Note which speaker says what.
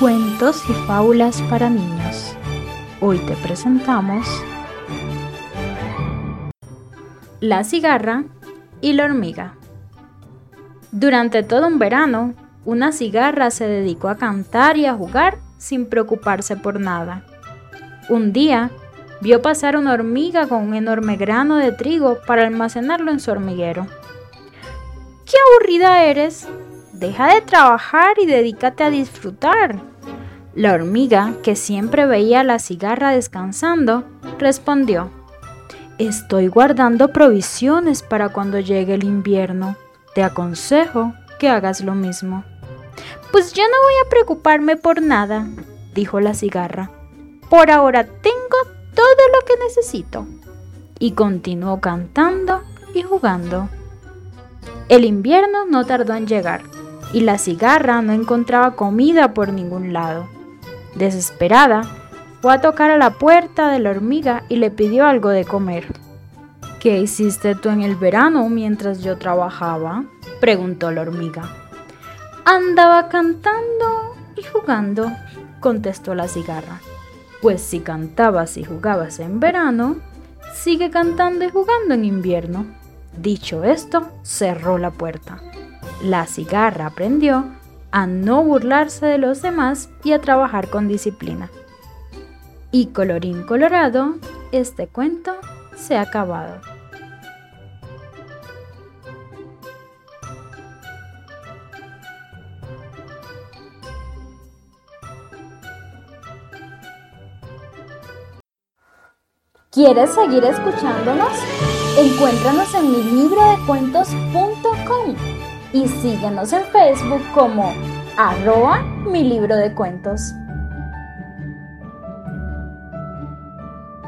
Speaker 1: Cuentos y fábulas para niños. Hoy te presentamos La cigarra y la hormiga. Durante todo un verano, una cigarra se dedicó a cantar y a jugar sin preocuparse por nada. Un día, vio pasar una hormiga con un enorme grano de trigo para almacenarlo en su hormiguero. ¡Qué aburrida eres! Deja de trabajar y dedícate a disfrutar. La hormiga, que siempre veía la cigarra descansando, respondió, Estoy guardando provisiones para cuando llegue el invierno. Te aconsejo que hagas lo mismo. Pues yo no voy a preocuparme por nada, dijo la cigarra. Por ahora tengo todo lo que necesito. Y continuó cantando y jugando. El invierno no tardó en llegar y la cigarra no encontraba comida por ningún lado. Desesperada, fue a tocar a la puerta de la hormiga y le pidió algo de comer. ¿Qué hiciste tú en el verano mientras yo trabajaba? preguntó la hormiga. Andaba cantando y jugando, contestó la cigarra. Pues si cantabas y jugabas en verano, sigue cantando y jugando en invierno. Dicho esto, cerró la puerta. La cigarra aprendió a no burlarse de los demás y a trabajar con disciplina. Y colorín colorado, este cuento se ha acabado. ¿Quieres seguir escuchándonos? Encuéntranos en mi libro de cuentos.com y síguenos en Facebook como arroba mi libro de cuentos.